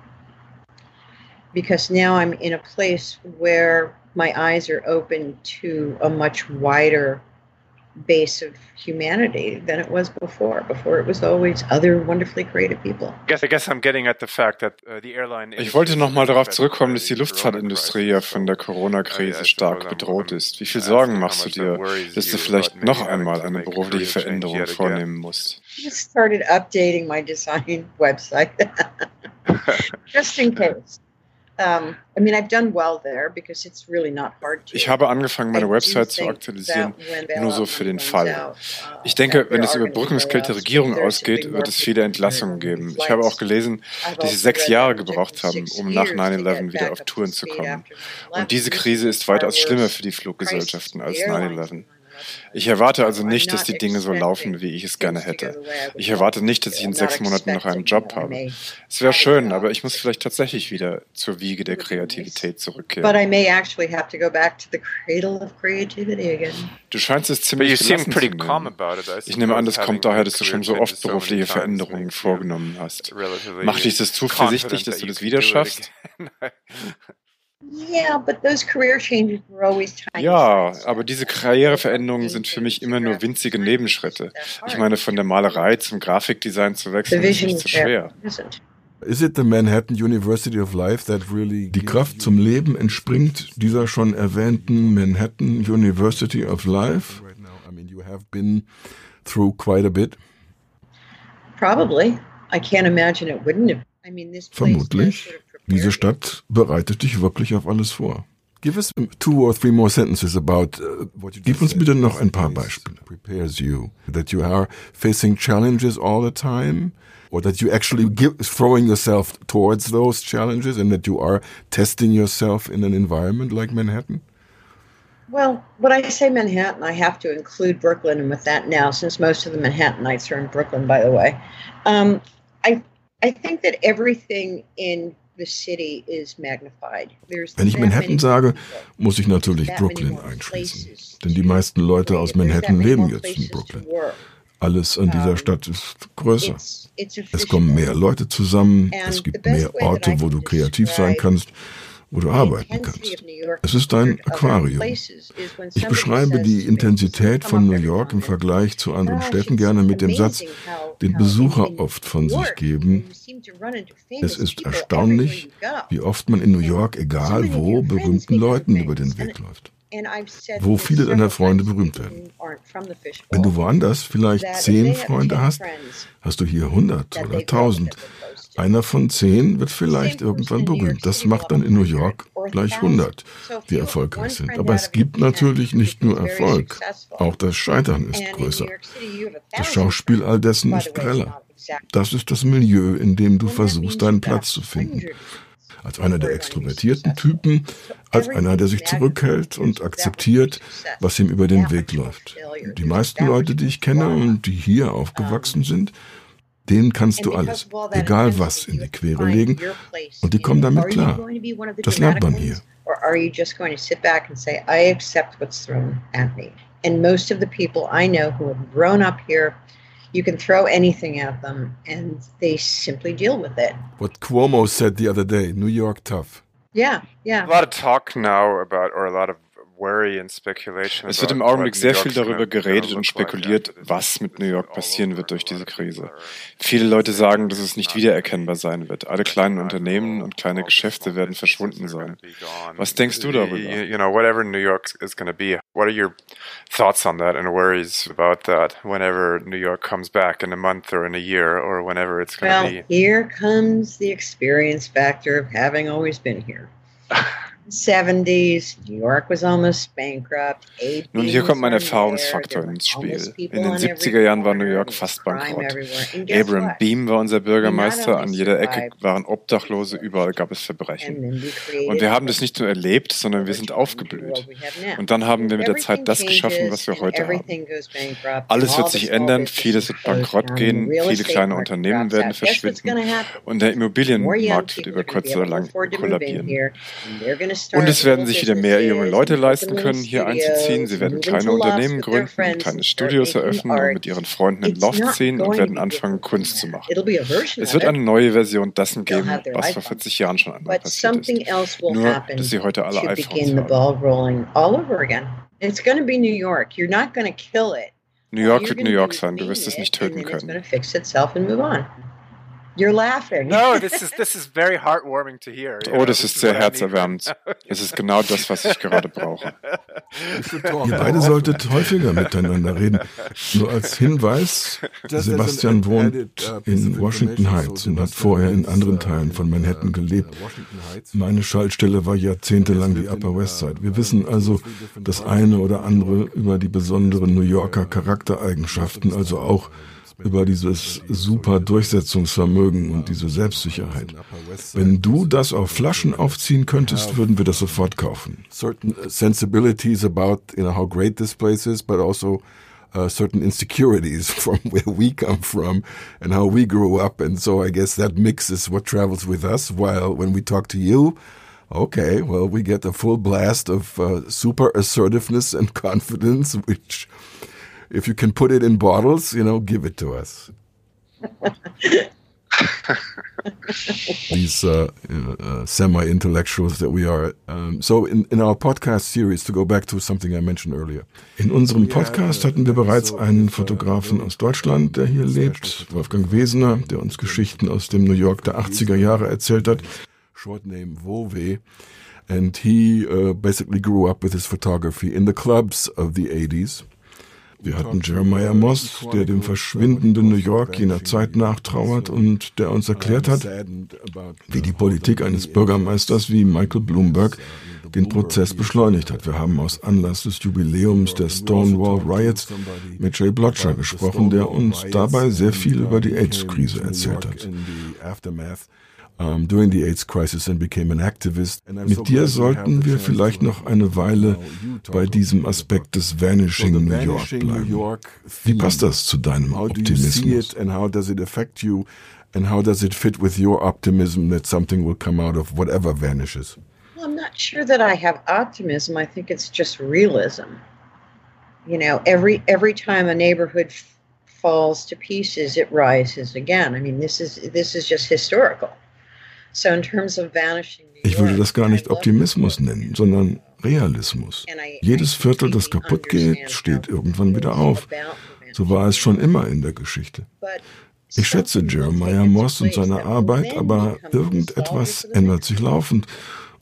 Because now I'm in a place where my eyes are open to a much wider base of humanity than it was before. Before it was always other wonderfully creative people. Guess, I guess I'm getting at the fact that the airline ich wollte nochmal darauf zurückkommen, dass die Luftfahrtindustrie ja von der Corona-Krise stark bedroht ist. Wie viel Sorgen machst du dir, dass du vielleicht noch einmal eine berufliche Veränderung vornehmen musst? I started updating my design website just in case. Ich habe angefangen, meine Website zu aktualisieren, nur so für den Fall. Uh, ich denke, wenn es Überbrückungsgeld der Regierung ausgeht, wird es viele Entlassungen geben. Ich habe auch gelesen, dass sie sechs Jahre gebraucht haben, um nach 9-11 wieder auf Touren zu kommen. Und diese Krise ist weitaus schlimmer für die Fluggesellschaften als 9-11. Ich erwarte also nicht, dass die Dinge so laufen, wie ich es gerne hätte. Ich erwarte nicht, dass ich in sechs Monaten noch einen Job habe. Es wäre schön, aber ich muss vielleicht tatsächlich wieder zur Wiege der Kreativität zurückkehren. Du scheinst es ziemlich gelassen zu nehmen. Ich nehme an, das kommt daher, dass du schon so oft berufliche Veränderungen vorgenommen hast. Macht dich das zuversichtlich, dass du das wieder schaffst? Ja, aber diese Karriereveränderungen sind für mich immer nur winzige Nebenschritte. Ich meine, von der Malerei zum Grafikdesign zu wechseln, ist nicht so schwer. Is it the Manhattan University of Life that really die Kraft zum Leben entspringt dieser schon erwähnten Manhattan University of Life? I mean, you have been through quite a bit. Probably. I can't imagine it wouldn't have. I mean, this Vermutlich. Diese Stadt bereitet dich wirklich auf alles vor. Give us two or three more sentences about uh, what you Gib uns bitte noch ein paar Beispiele. Prepares you that you are facing challenges all the time or that you actually give, throwing yourself towards those challenges and that you are testing yourself in an environment like Manhattan? Well, when I say Manhattan, I have to include Brooklyn, and with that now, since most of the Manhattanites are in Brooklyn, by the way, um, I I think that everything in Wenn ich Manhattan sage, muss ich natürlich Brooklyn einschließen. Denn die meisten Leute aus Manhattan leben jetzt in Brooklyn. Alles an dieser Stadt ist größer. Es kommen mehr Leute zusammen, es gibt mehr Orte, wo du kreativ sein kannst wo du arbeiten kannst. Es ist ein Aquarium. Ich beschreibe die Intensität von New York im Vergleich zu anderen Städten gerne mit dem Satz, den Besucher oft von sich geben. Es ist erstaunlich, wie oft man in New York, egal wo, berühmten Leuten über den Weg läuft. wo viele deiner Freunde berühmt werden. Wenn du woanders vielleicht zehn Freunde hast, hast du hier hundert oder tausend. Einer von zehn wird vielleicht irgendwann berühmt. Das macht dann in New York gleich 100, die erfolgreich sind. Aber es gibt natürlich nicht nur Erfolg, auch das Scheitern ist größer. Das Schauspiel all dessen ist greller. Das ist das Milieu, in dem du versuchst, deinen Platz zu finden. Als einer der extrovertierten Typen, als einer, der sich zurückhält und akzeptiert, was ihm über den Weg läuft. Die meisten Leute, die ich kenne und die hier aufgewachsen sind, Denen kannst du alles, egal was, in die Quere legen und die kommen damit klar. Das lernt man hier. And say, I accept what's thrown at me? And most of the people I know who have grown up here, you can throw anything at them and they simply deal with it. What Cuomo said the other day, New York tough. Yeah, yeah. A lot of talk now about, or a lot of Es wird im Augenblick sehr viel darüber geredet und spekuliert, was mit New York passieren wird durch diese Krise. Viele Leute sagen, dass es nicht wiedererkennbar sein wird. Alle kleinen Unternehmen und kleine Geschäfte werden verschwunden sein. Was denkst du darüber? You know, whatever New York is going to be. What are your thoughts on that and worries about that whenever New York comes back in a month or in a year or whenever it's going to well, be? Here comes the experience factor of having always been here. 70s, New York was almost bankrupt. Nun, hier kommt mein Erfahrungsfaktor ins Spiel. In den 70er Jahren war New York fast bankrott. Abram Beam war unser Bürgermeister, an jeder Ecke waren Obdachlose, überall gab es Verbrechen. Und wir haben das nicht nur erlebt, sondern wir sind aufgeblüht. Und dann haben wir mit der Zeit das geschaffen, was wir heute haben. Alles wird sich ändern, vieles wird bankrott gehen, viele kleine Unternehmen werden verschwinden und der Immobilienmarkt wird über kurz oder lang kollabieren. Und es werden sich wieder mehr junge Leute leisten können, hier einzuziehen. Sie werden kleine Unternehmen gründen, kleine Studios eröffnen und mit ihren Freunden in Loft ziehen und werden anfangen, Kunst zu machen. Es wird eine neue Version dessen geben, was vor 40 Jahren schon einmal passiert ist. Nur, dass sie heute alle iPhones haben. It's going to be New York. You're not going to kill it. New York wird New York sein. Du wirst es nicht töten können. You're laughing. No, this is this is very heartwarming to hear. Oh, das ist sehr herzerwärmend. Es ist genau das, was ich gerade brauche. Ihr beide solltet häufiger miteinander reden. Nur als Hinweis, Sebastian wohnt uh, in Washington Heights und hat vorher in anderen Teilen von Manhattan uh, gelebt. Meine Schaltstelle war jahrzehntelang die Upper West Side. Wir wissen also das eine oder andere über die besonderen New Yorker Charaktereigenschaften, also auch über dieses super Durchsetzungsvermögen und diese Selbstsicherheit. Wenn du das auf Flaschen aufziehen könntest, würden wir das sofort kaufen. Certain sensibilities about you know how great this place is, but also uh, certain insecurities from where we come from and how we grew up, and so I guess that mix is what travels with us. While when we talk to you. Okay, well, we get a full blast of uh, super assertiveness and confidence, which if you can put it in bottles, you know, give it to us. These uh, uh, semi-intellectuals that we are. Um, so in, in our podcast series, to go back to something I mentioned earlier. In unserem Podcast hatten wir bereits einen Fotografen aus Deutschland, der hier lebt, Wolfgang Wesener, der uns Geschichten aus dem New York der 80er Jahre erzählt hat. Short name Wove. And he uh, basically grew up with his photography in the clubs of the 80s. Wir hatten Jeremiah Moss, der dem verschwindenden New York jener Zeit nachtrauert und der uns erklärt hat, wie die Politik eines Bürgermeisters wie Michael Bloomberg den Prozess beschleunigt hat. Wir haben aus Anlass des Jubiläums der Stonewall Riots mit Jay Blotcher gesprochen, der uns dabei sehr viel über die AIDS-Krise erzählt hat Um, during the AIDS crisis and became an activist. Mit dir sollten wir vielleicht noch eine Weile bei diesem Aspekt des Vanishing New York bleiben. Wie passt das zu deinem Optimismus? And how does it affect you? And how does it fit with your optimism that something will come out of whatever vanishes? Well, I'm not sure that I have optimism. I think it's just realism. You know, every every time a neighborhood falls to pieces, it rises again. I mean, this is this is just historical. Ich würde das gar nicht Optimismus nennen, sondern Realismus. Jedes Viertel, das kaputt geht, steht irgendwann wieder auf. So war es schon immer in der Geschichte. Ich schätze Jeremiah Moss und seine Arbeit, aber irgendetwas ändert sich laufend.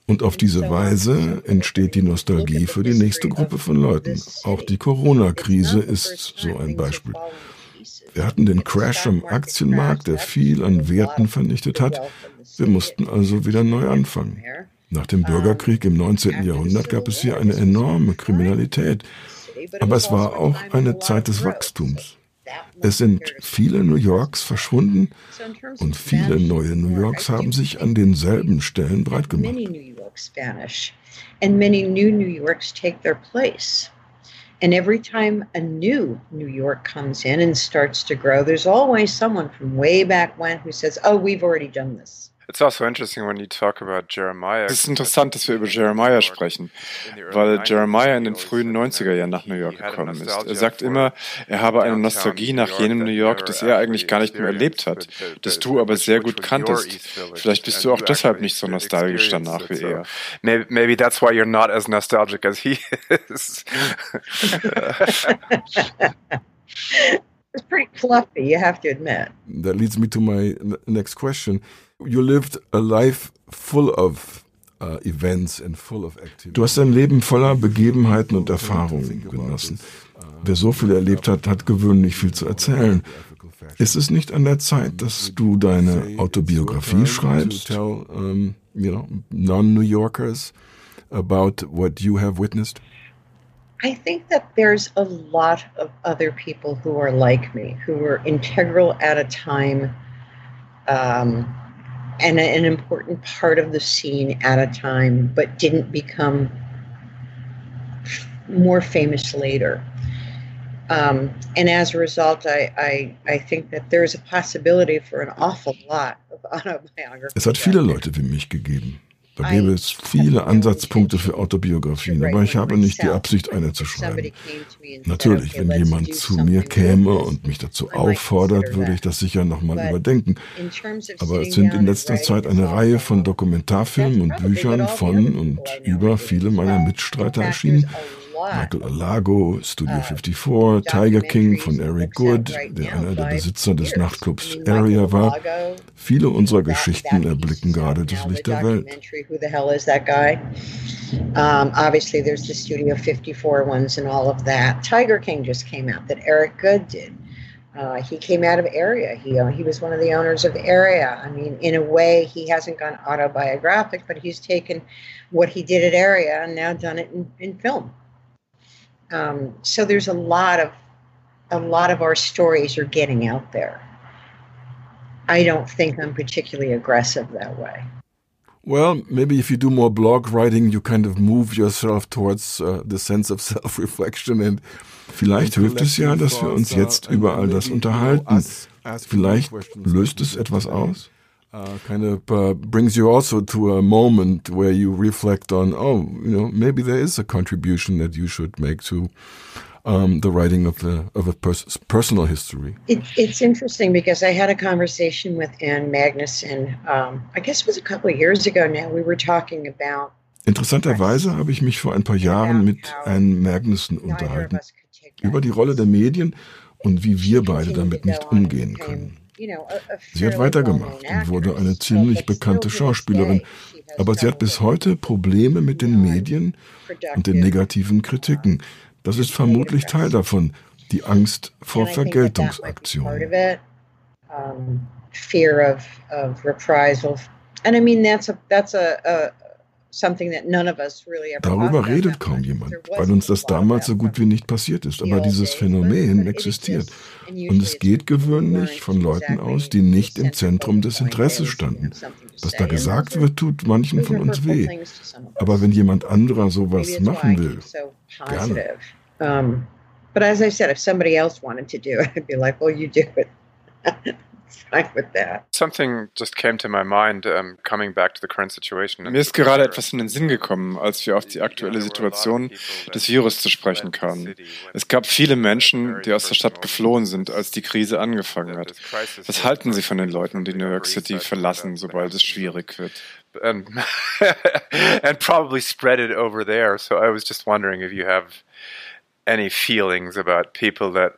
Und auf diese Weise entsteht die Nostalgie für die nächste Gruppe von Leuten. Auch die Corona-Krise ist so ein Beispiel. Wir hatten den Crash am Aktienmarkt, der viel an Werten vernichtet hat. Wir mussten also wieder neu anfangen. Nach dem Bürgerkrieg im 19. Jahrhundert gab es hier eine enorme Kriminalität. Aber es war auch eine Zeit des Wachstums. Es sind viele New Yorks verschwunden und viele neue New Yorks haben sich an denselben Stellen breit gemacht. And every time a new New York comes in and starts to grow, there's always someone from way back when who says, Oh, we've already done this. It's also interesting when you talk about Jeremiah. Es ist interessant, dass wir über Jeremiah sprechen, weil Jeremiah in den frühen 90er Jahren nach New York gekommen ist. Er sagt immer, er habe eine Nostalgie nach jenem New York, das er eigentlich gar nicht mehr erlebt hat, das du aber sehr gut kanntest. Vielleicht bist du auch deshalb nicht so nostalgisch danach wie er. Maybe that's why you're not as nostalgic as he is. It's pretty fluffy, you have to admit. That leads me to my next question. You lived a life full of uh, events and full of activities. Du hast ein Leben voller Begebenheiten und Erfahrungen genossen. Wer so viel erlebt hat, hat gewöhnlich viel zu erzählen. Ist es nicht an der Zeit, dass du deine Autobiografie schreibst? Tell, um, you know, non-New Yorkers about what you have witnessed? I think that there's a lot of other people who are like me, who were integral at a time um, and an important part of the scene at a time, but didn't become more famous later. Um, and as a result, I, I, I think that there's a possibility for an awful lot of autobiography. Es hat viele Leute wie mich gegeben. Da gäbe es viele Ansatzpunkte für Autobiografien, aber ich habe nicht die Absicht, eine zu schreiben. Natürlich, wenn jemand zu mir käme und mich dazu auffordert, würde ich das sicher nochmal überdenken. Aber es sind in letzter Zeit eine Reihe von Dokumentarfilmen und Büchern von und über viele meiner Mitstreiter erschienen Michael Alago, Studio 54, uh, Tiger King von Eric Good, der einer der Besitzer des Nachtclubs Area war. Viele unserer Geschichten erblicken gerade das Licht der Welt. Um, obviously, there's the Studio 54 ones and all of that. Tiger King just came out that Eric Good did. Uh, he came out of area. He uh, he was one of the owners of area. I mean, in a way, he hasn't gone autobiographic, but he's taken what he did at area and now done it in, in film. Um, so there's a lot of a lot of our stories are getting out there. I don't think I'm particularly aggressive that way. Well, maybe if you do more blog writing, you kind of move yourself towards uh, the sense of self-reflection and vielleicht hilft es ja, dass wir uns jetzt über all das unterhalten. Vielleicht löst es etwas aus. Uh, kind of uh, brings you also to a moment where you reflect on, oh, you know, maybe there is a contribution that you should make to um, the writing of the of a pers personal history. It, it's interesting because I had a conversation with Anne Magnuson. Um, I guess it was a couple of years ago now. We were talking about. Interessanterweise habe ich mich vor ein paar Jahren mit Anne Magnuson unterhalten über die Rolle der Medien und wie wir beide damit nicht umgehen können. Sie hat weitergemacht und wurde eine ziemlich bekannte Schauspielerin, aber sie hat bis heute Probleme mit den Medien und den negativen Kritiken. Das ist vermutlich Teil davon, die Angst vor Vergeltungsaktionen. Fear of, of reprisal. And I mean, that's a, that's a Darüber redet kaum jemand, weil uns das damals so gut wie nicht passiert ist. Aber dieses Phänomen existiert. Und es geht gewöhnlich von Leuten aus, die nicht im Zentrum des Interesses standen. Was da gesagt wird, tut manchen von uns weh. Aber wenn jemand anderer sowas machen will, gerne. But as I said, if somebody else wanted to do it, I'd be like, well, you do it. Something just came to my mind, um, coming back to the current situation. Mir ist gerade etwas in den Sinn gekommen, als wir auf die aktuelle Situation des Virus zu sprechen kamen. Es gab viele Menschen, die aus der Stadt geflohen sind, als die Krise angefangen hat. Was halten Sie von den Leuten, die New York City verlassen, sobald es schwierig wird? And, and probably spread it over there. So I was just wondering if you have any feelings about people that,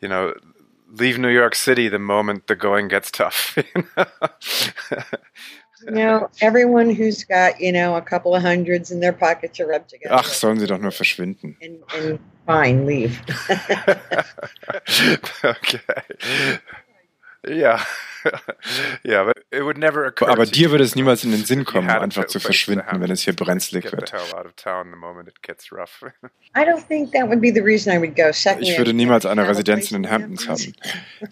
you know, leave New York City the moment the going gets tough. You know, everyone who's got, you know, a couple of hundreds in their pockets are rub together. Ach, sollen sie doch nur verschwinden. And, and fine, leave. okay. Ja. ja, aber aber dir würde es niemals in den Sinn kommen, einfach zu verschwinden, wenn es hier brenzlig wird. Ich würde niemals eine Residenz in den Hamptons haben.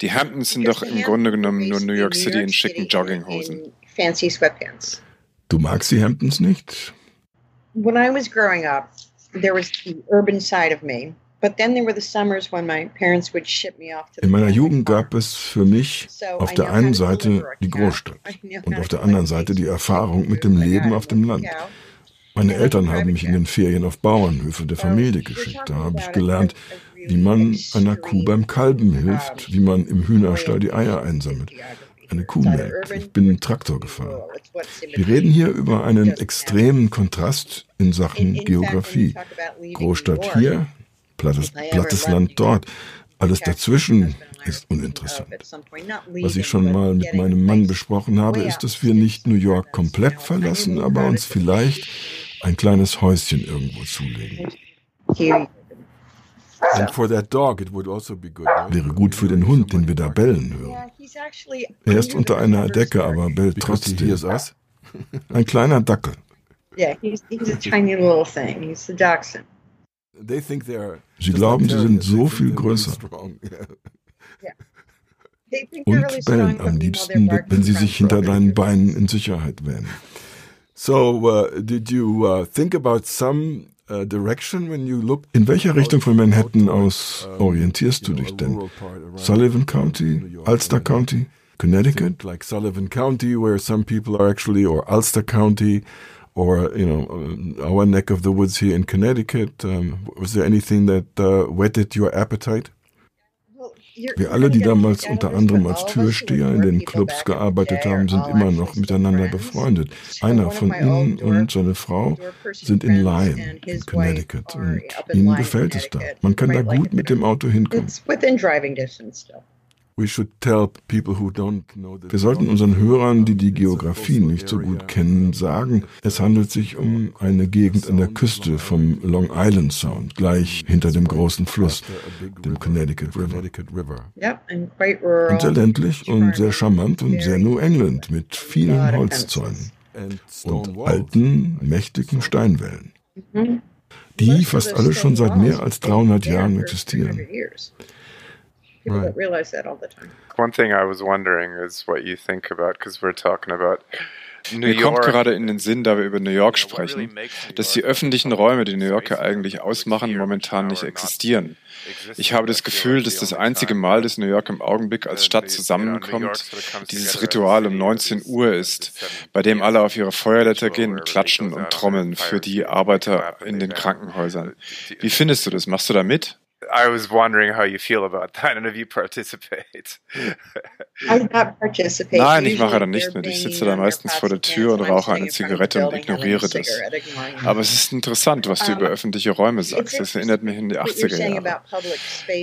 Die Hamptons sind doch im Grunde genommen nur New York City in schicken Jogginghosen. Du magst die Hamptons nicht? When I was growing up, there was the urban side of me. In meiner Jugend gab es für mich auf der einen Seite die Großstadt und auf der anderen Seite die Erfahrung mit dem Leben auf dem Land. Meine Eltern haben mich in den Ferien auf Bauernhöfe der Familie geschickt. Da habe ich gelernt, wie man einer Kuh beim Kalben hilft, wie man im Hühnerstall die Eier einsammelt. Eine Kuh melkt. Ich bin einen Traktor gefahren. Wir reden hier über einen extremen Kontrast in Sachen Geografie. Großstadt hier, plattes, plattes Land dort. Alles dazwischen ist uninteressant. Was ich schon mal mit meinem Mann besprochen habe, ist, dass wir nicht New York komplett verlassen, aber uns vielleicht ein kleines Häuschen irgendwo zulegen. And for that dog, it would also be good, right? Wäre gut für den Hund, den wir da bellen hören. Er ist unter einer Decke, aber bellt trotzdem. Ein kleiner Dackel. Yeah, he's, he's a tiny little thing. He's the dachshund. Sie glauben, sie sind so viel größer. Und bellen am liebsten, wenn sie sich hinter deinen Beinen in Sicherheit wähnen. So, uh, did you uh, think about some uh, direction when you look? In welcher Richtung von Manhattan aus orientierst du dich denn? Sullivan County, Ulster County, Connecticut? Like Sullivan County, where some people are actually, or Ulster County, or you know our neck of the woods here in Connecticut. Um, was there anything that uh, whetted your appetite? Wir alle, die damals unter anderem als Türsteher in den Clubs gearbeitet haben, sind immer noch miteinander befreundet. Einer von ihnen und seine Frau sind in Lyon, in Connecticut. Und ihnen gefällt es da. Man kann da gut mit dem Auto hinkommen. Wir sollten unseren Hörern, die die Geografie nicht so gut kennen, sagen, es handelt sich um eine Gegend an der Küste vom Long Island Sound, gleich hinter dem großen Fluss, dem Connecticut River. Und sehr ländlich und sehr charmant und sehr New England mit vielen Holzzäunen und alten, mächtigen Steinwällen, mm-hmm. die fast alle schon seit mehr als 300 Jahren existieren. People right. don't realize that all the time. One thing I was wondering is what you think about, because we're talking about Mir kommt gerade in den Sinn, da wir über New York sprechen, dass die öffentlichen Räume, die New Yorker eigentlich ausmachen, momentan nicht existieren. Ich habe das Gefühl, dass das einzige Mal, dass New York im Augenblick als Stadt zusammenkommt, dieses Ritual um 19 Uhr ist, bei dem alle auf ihre Feuerleiter gehen und klatschen und trommeln für die Arbeiter in den Krankenhäusern. Wie findest du das? Machst du da mit? I was wondering how you feel about that and if you participate. Nein, ich mache da nicht mit. Ich sitze da meistens vor der Tür und rauche eine Zigarette und ignoriere das. Aber es ist interessant, was du über öffentliche Räume sagst. Das erinnert mich in die 80er Jahre.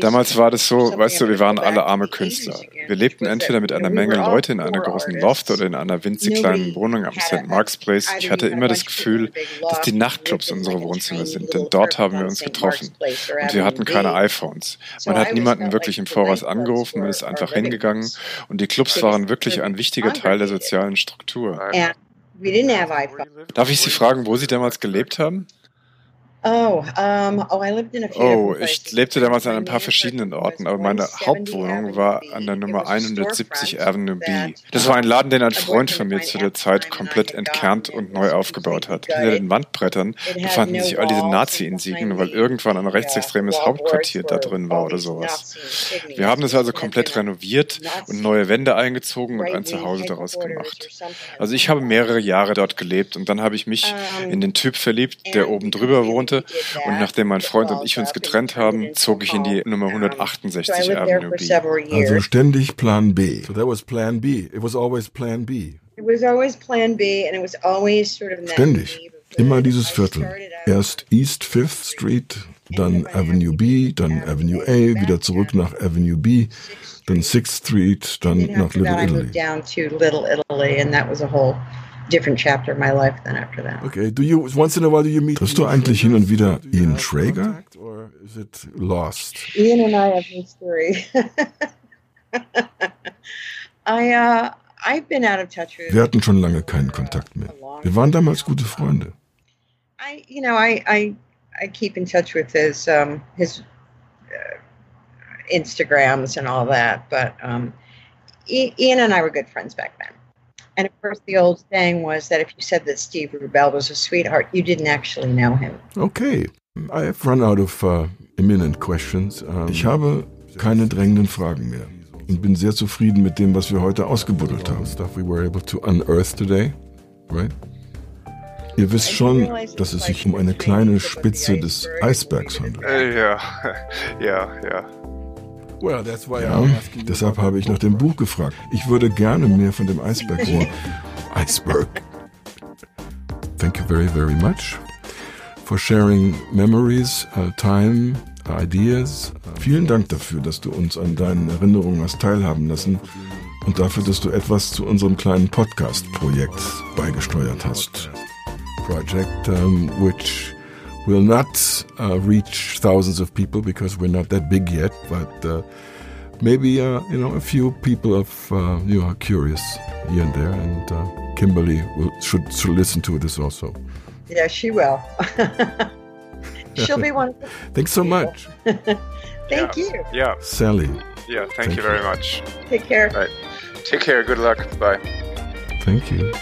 Damals war das so, weißt du, wir waren alle arme Künstler. Wir lebten entweder mit einer Menge Leute in einer großen Loft oder in einer winzig kleinen Wohnung am St. Mark's Place. Ich hatte immer das Gefühl, dass die Nachtclubs unsere Wohnzimmer sind, denn dort haben wir uns getroffen. Und wir hatten keine iPhones. Man hat niemanden wirklich im Voraus angerufen, man ist einfach hingegangen und die Clubs waren wirklich ein wichtiger Teil der sozialen Struktur. Darf ich Sie fragen, wo Sie damals gelebt haben? Oh, um, oh, I lived in a few oh, ich lebte damals an ein paar verschiedenen Orten, aber meine Hauptwohnung war an der Nummer 170 Avenue B. Das war ein Laden, den ein Freund von mir zu der Zeit komplett entkernt und neu aufgebaut hat. Hinter den Wandbrettern befanden sich all diese Nazi-Insignien, weil irgendwann ein rechtsextremes Hauptquartier da drin war oder sowas. Wir haben das also komplett renoviert und neue Wände eingezogen und ein Zuhause daraus gemacht. Also ich habe mehrere Jahre dort gelebt und dann habe ich mich in den Typ verliebt, der oben drüber wohnt wohnte. Und nachdem mein Freund und ich uns getrennt haben, zog ich in die Nummer 168 Avenue B. Also ständig Plan B. So that was Plan B. It was always Plan B. Ständig. Immer dieses Viertel. Erst East Fifth Street, dann Avenue B, dann Avenue A, wieder zurück nach Avenue B, dann Sixth Street, dann nach Little Italy. Different chapter of my life than after that. Okay, do you once in a while do you meet? Triffst du eigentlich hin und wieder Ian Schrager? Or is it lost? Ian and I have history. I uh, I've been out of touch with. Wir hatten schon lange keinen Kontakt mehr. Wir waren damals gute Freunde. I you know I I I keep in touch with his um his uh, Instagrams and all that, but um, Ian and I were good friends back then. And of course, the old saying was that if you said that Steve Rubell was a sweetheart, you didn't actually know him. Okay, I have run out of uh, imminent questions. Um, ich habe keine drängenden Fragen mehr und bin sehr zufrieden mit dem, was wir heute ausgebuddelt haben. Stuff we were able to unearth today, right? Ihr wisst schon, dass es sich um eine kleine Spitze des Eisbergs handelt. Äh, ja, ja, ja. Ja, deshalb habe ich nach dem Buch gefragt. Ich würde gerne mehr von dem Eisberg hören. Iceberg. Thank you very, very much for sharing memories, uh, time, ideas. Vielen Dank dafür, dass du uns an deinen Erinnerungen hast teilhaben lassen und dafür, dass du etwas zu unserem kleinen Podcast-Projekt beigesteuert hast. Project, um, which will not uh, reach thousands of people because we're not that big yet, but uh, maybe uh, you know a few people of uh, you know curious here and there, and uh, Kimberly will, should should listen to this also. Yeah, she will. She'll be one. Thanks so much. thank yeah. you. Yeah, Sally. Yeah, thank, thank you very much. Take care. Right. Take care. Good luck. Bye. Thank you.